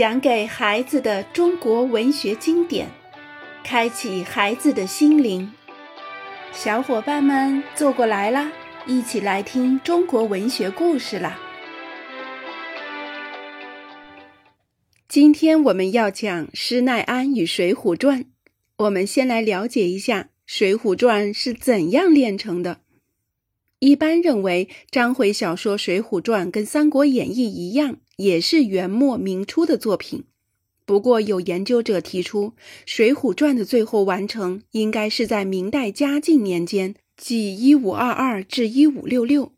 讲给孩子的中国文学经典，开启孩子的心灵。小伙伴们坐过来啦，一起来听中国文学故事啦！今天我们要讲施耐庵与《水浒传》。我们先来了解一下《水浒传》是怎样炼成的。一般认为，章回小说《水浒传》跟《三国演义》一样。也是元末明初的作品，不过有研究者提出，《水浒传》的最后完成应该是在明代嘉靖年间，即一五二二至一五六六。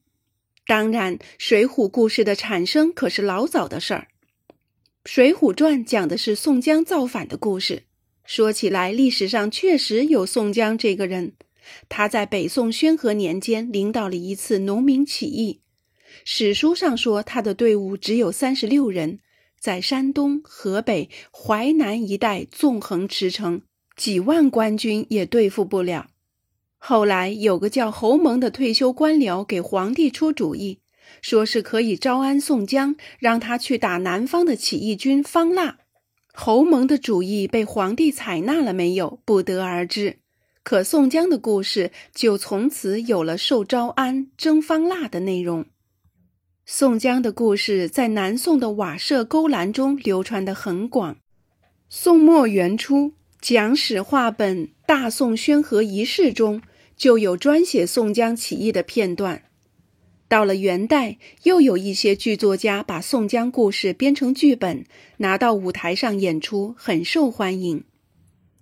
当然，水浒故事的产生可是老早的事儿。《水浒传》讲的是宋江造反的故事。说起来，历史上确实有宋江这个人，他在北宋宣和年间领导了一次农民起义。史书上说，他的队伍只有三十六人，在山东、河北、淮南一带纵横驰骋，几万官军也对付不了。后来有个叫侯蒙的退休官僚给皇帝出主意，说是可以招安宋江，让他去打南方的起义军方腊。侯蒙的主意被皇帝采纳了没有，不得而知。可宋江的故事就从此有了受招安、征方腊的内容。宋江的故事在南宋的瓦舍勾栏中流传得很广。宋末元初，讲史话本《大宋宣和遗事》中就有专写宋江起义的片段。到了元代，又有一些剧作家把宋江故事编成剧本，拿到舞台上演出，很受欢迎。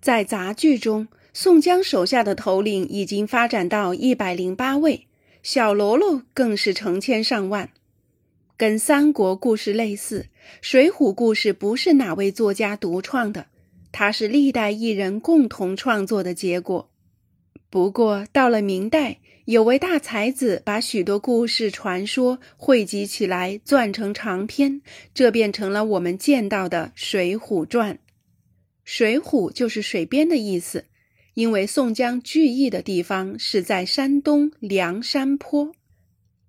在杂剧中，宋江手下的头领已经发展到一百零八位，小喽啰更是成千上万。跟三国故事类似，水浒故事不是哪位作家独创的，它是历代艺人共同创作的结果。不过到了明代，有位大才子把许多故事传说汇集起来，撰成长篇，这变成了我们见到的《水浒传》。水浒就是水边的意思，因为宋江聚义的地方是在山东梁山坡。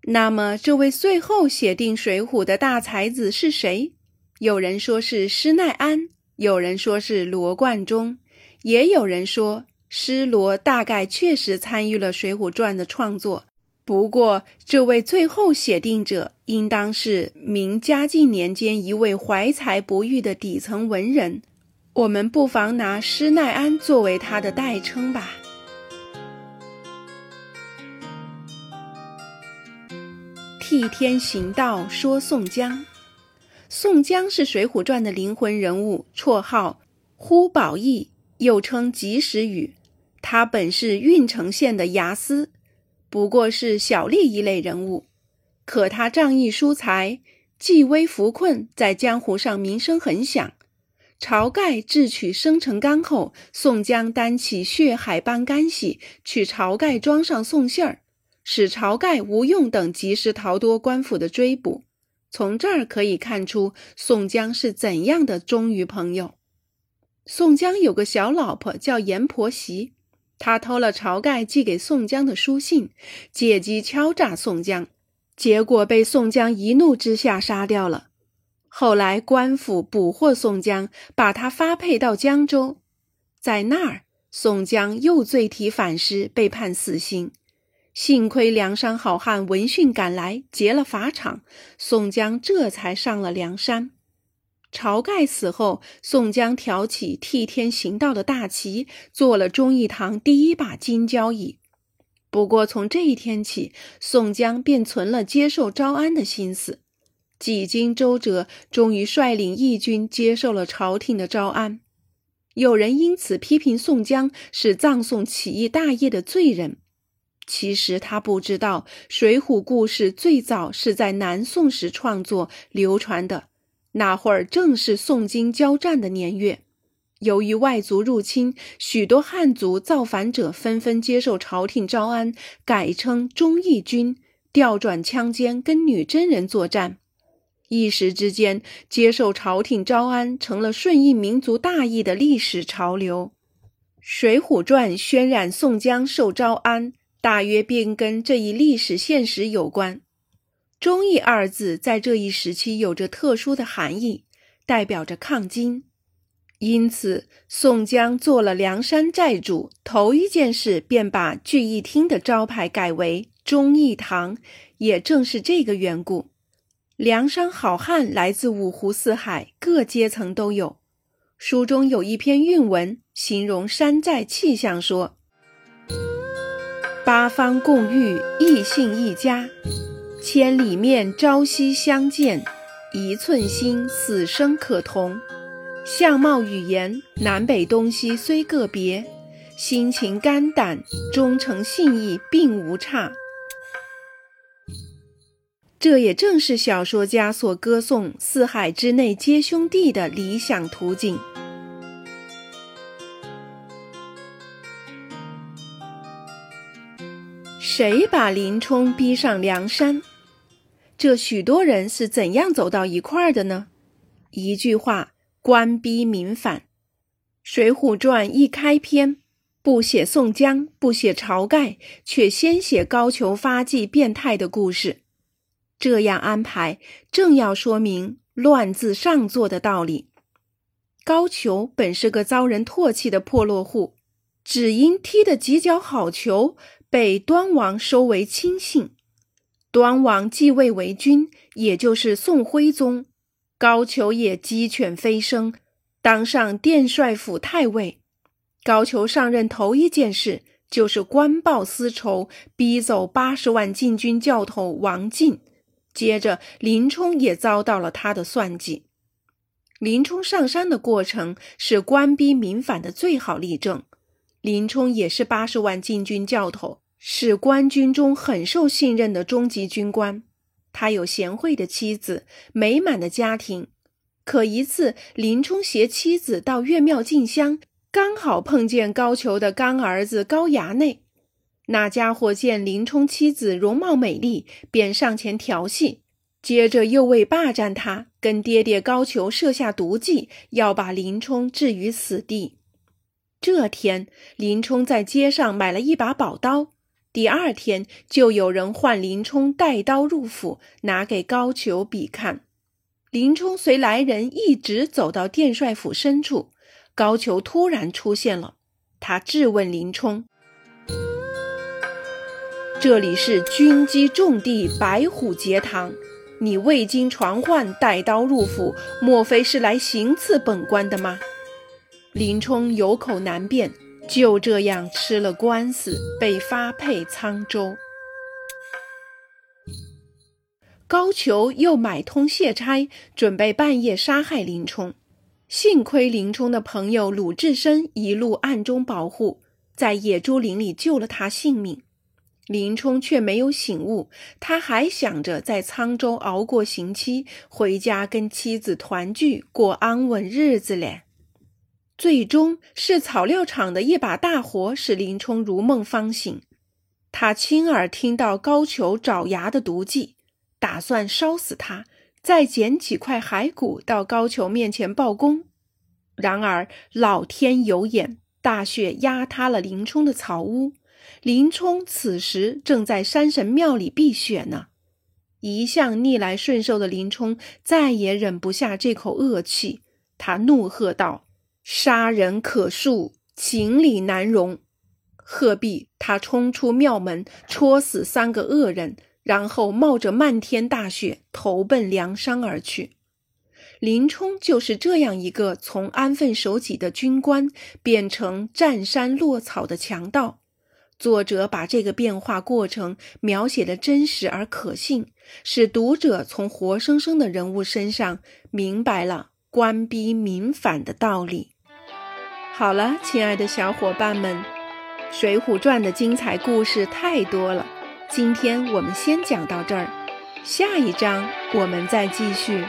那么，这位最后写定《水浒》的大才子是谁？有人说是施耐庵，有人说是罗贯中，也有人说施罗大概确实参与了《水浒传》的创作。不过，这位最后写定者应当是明嘉靖年间一位怀才不遇的底层文人。我们不妨拿施耐庵作为他的代称吧。替天行道说宋江，宋江是《水浒传》的灵魂人物，绰号呼保义，又称及时雨。他本是郓城县的牙司，不过是小吏一类人物。可他仗义疏财，济危扶困，在江湖上名声很响。晁盖智取生辰纲后，宋江担起血海般干系，去晁盖庄上送信儿。使晁盖、吴用等及时逃脱官府的追捕。从这儿可以看出宋江是怎样的忠于朋友。宋江有个小老婆叫阎婆惜，他偷了晁盖寄给宋江的书信，借机敲诈宋江，结果被宋江一怒之下杀掉了。后来官府捕获宋江，把他发配到江州，在那儿宋江又罪体反诗，被判死刑。幸亏梁山好汉闻讯赶来，劫了法场，宋江这才上了梁山。晁盖死后，宋江挑起替天行道的大旗，做了忠义堂第一把金交椅。不过从这一天起，宋江便存了接受招安的心思。几经周折，终于率领义军接受了朝廷的招安。有人因此批评宋江是葬送起义大业的罪人。其实他不知道，《水浒》故事最早是在南宋时创作流传的。那会儿正是宋金交战的年月，由于外族入侵，许多汉族造反者纷纷接受朝廷招安，改称忠义军，调转枪尖跟女真人作战。一时之间，接受朝廷招安成了顺应民族大义的历史潮流。《水浒传》渲染宋江受招安。大约便跟这一历史现实有关。忠义二字在这一时期有着特殊的含义，代表着抗金。因此，宋江做了梁山寨主，头一件事便把聚义厅的招牌改为忠义堂。也正是这个缘故，梁山好汉来自五湖四海，各阶层都有。书中有一篇韵文，形容山寨气象，说：“八方共御，异姓一家；千里面，朝夕相见；一寸心，死生可同。相貌语言，南北东西虽个别，心情肝胆，忠诚信义，并无差。”这也正是小说家所歌颂四海之内皆兄弟的理想图景。谁把林冲逼上梁山？这许多人是怎样走到一块儿的呢？一句话，官逼民反。《水浒传》一开篇，不写宋江，不写晁盖，却先写高俅发迹变态的故事。这样安排，正要说明乱自上座的道理。高俅本是个遭人唾弃的破落户，只因踢得几脚好球，被端王收为亲信。端王继位为君，也就是宋徽宗。高俅也鸡犬飞升，当上殿帅府太尉。高俅上任头一件事，就是官报私仇，逼走八十万禁军教头王进。接着，林冲也遭到了他的算计。林冲上山的过程是官逼民反的最好例证。林冲也是八十万禁军教头，是官军中很受信任的中级军官。他有贤惠的妻子，美满的家庭。可一次，林冲携妻子到岳庙进香，刚好碰见高俅的干儿子高衙内。那家伙见林冲妻子容貌美丽，便上前调戏，接着又为霸占他，跟爹爹高俅设下毒计，要把林冲置于死地。这天，林冲在街上买了一把宝刀，第二天就有人唤林冲带刀入府，拿给高俅比看。林冲随来人一直走到殿帅府深处，高俅突然出现了，他质问林冲。这里是军机重地白虎节堂，你未经传唤带刀入府，莫非是来行刺本官的吗？林冲有口难辩，就这样吃了官司，被发配沧州。高俅又买通谢差，准备半夜杀害林冲。幸亏林冲的朋友鲁智深一路暗中保护，在野猪林里救了他性命。林冲却没有醒悟，他还想着在沧州熬过刑期，回家跟妻子团聚，过安稳日子嘞。最终是草料场的一把大火使林冲如梦方醒，他亲耳听到高俅爪牙的毒计，打算烧死他，再捡几块骸骨到高俅面前报功。然而老天有眼，大雪压塌了林冲的草屋。林冲此时正在山神庙里避雪呢。一向逆来顺受的林冲再也忍不下这口恶气，他怒喝道：“杀人可恕，情理难容！”鹤壁，他冲出庙门，戳死三个恶人，然后冒着漫天大雪投奔梁山而去。林冲就是这样一个从安分守己的军官变成占山落草的强盗。作者把这个变化过程描写的真实而可信，使读者从活生生的人物身上明白了官逼民反的道理。好了，亲爱的小伙伴们，《水浒传》的精彩故事太多了，今天我们先讲到这儿，下一章我们再继续。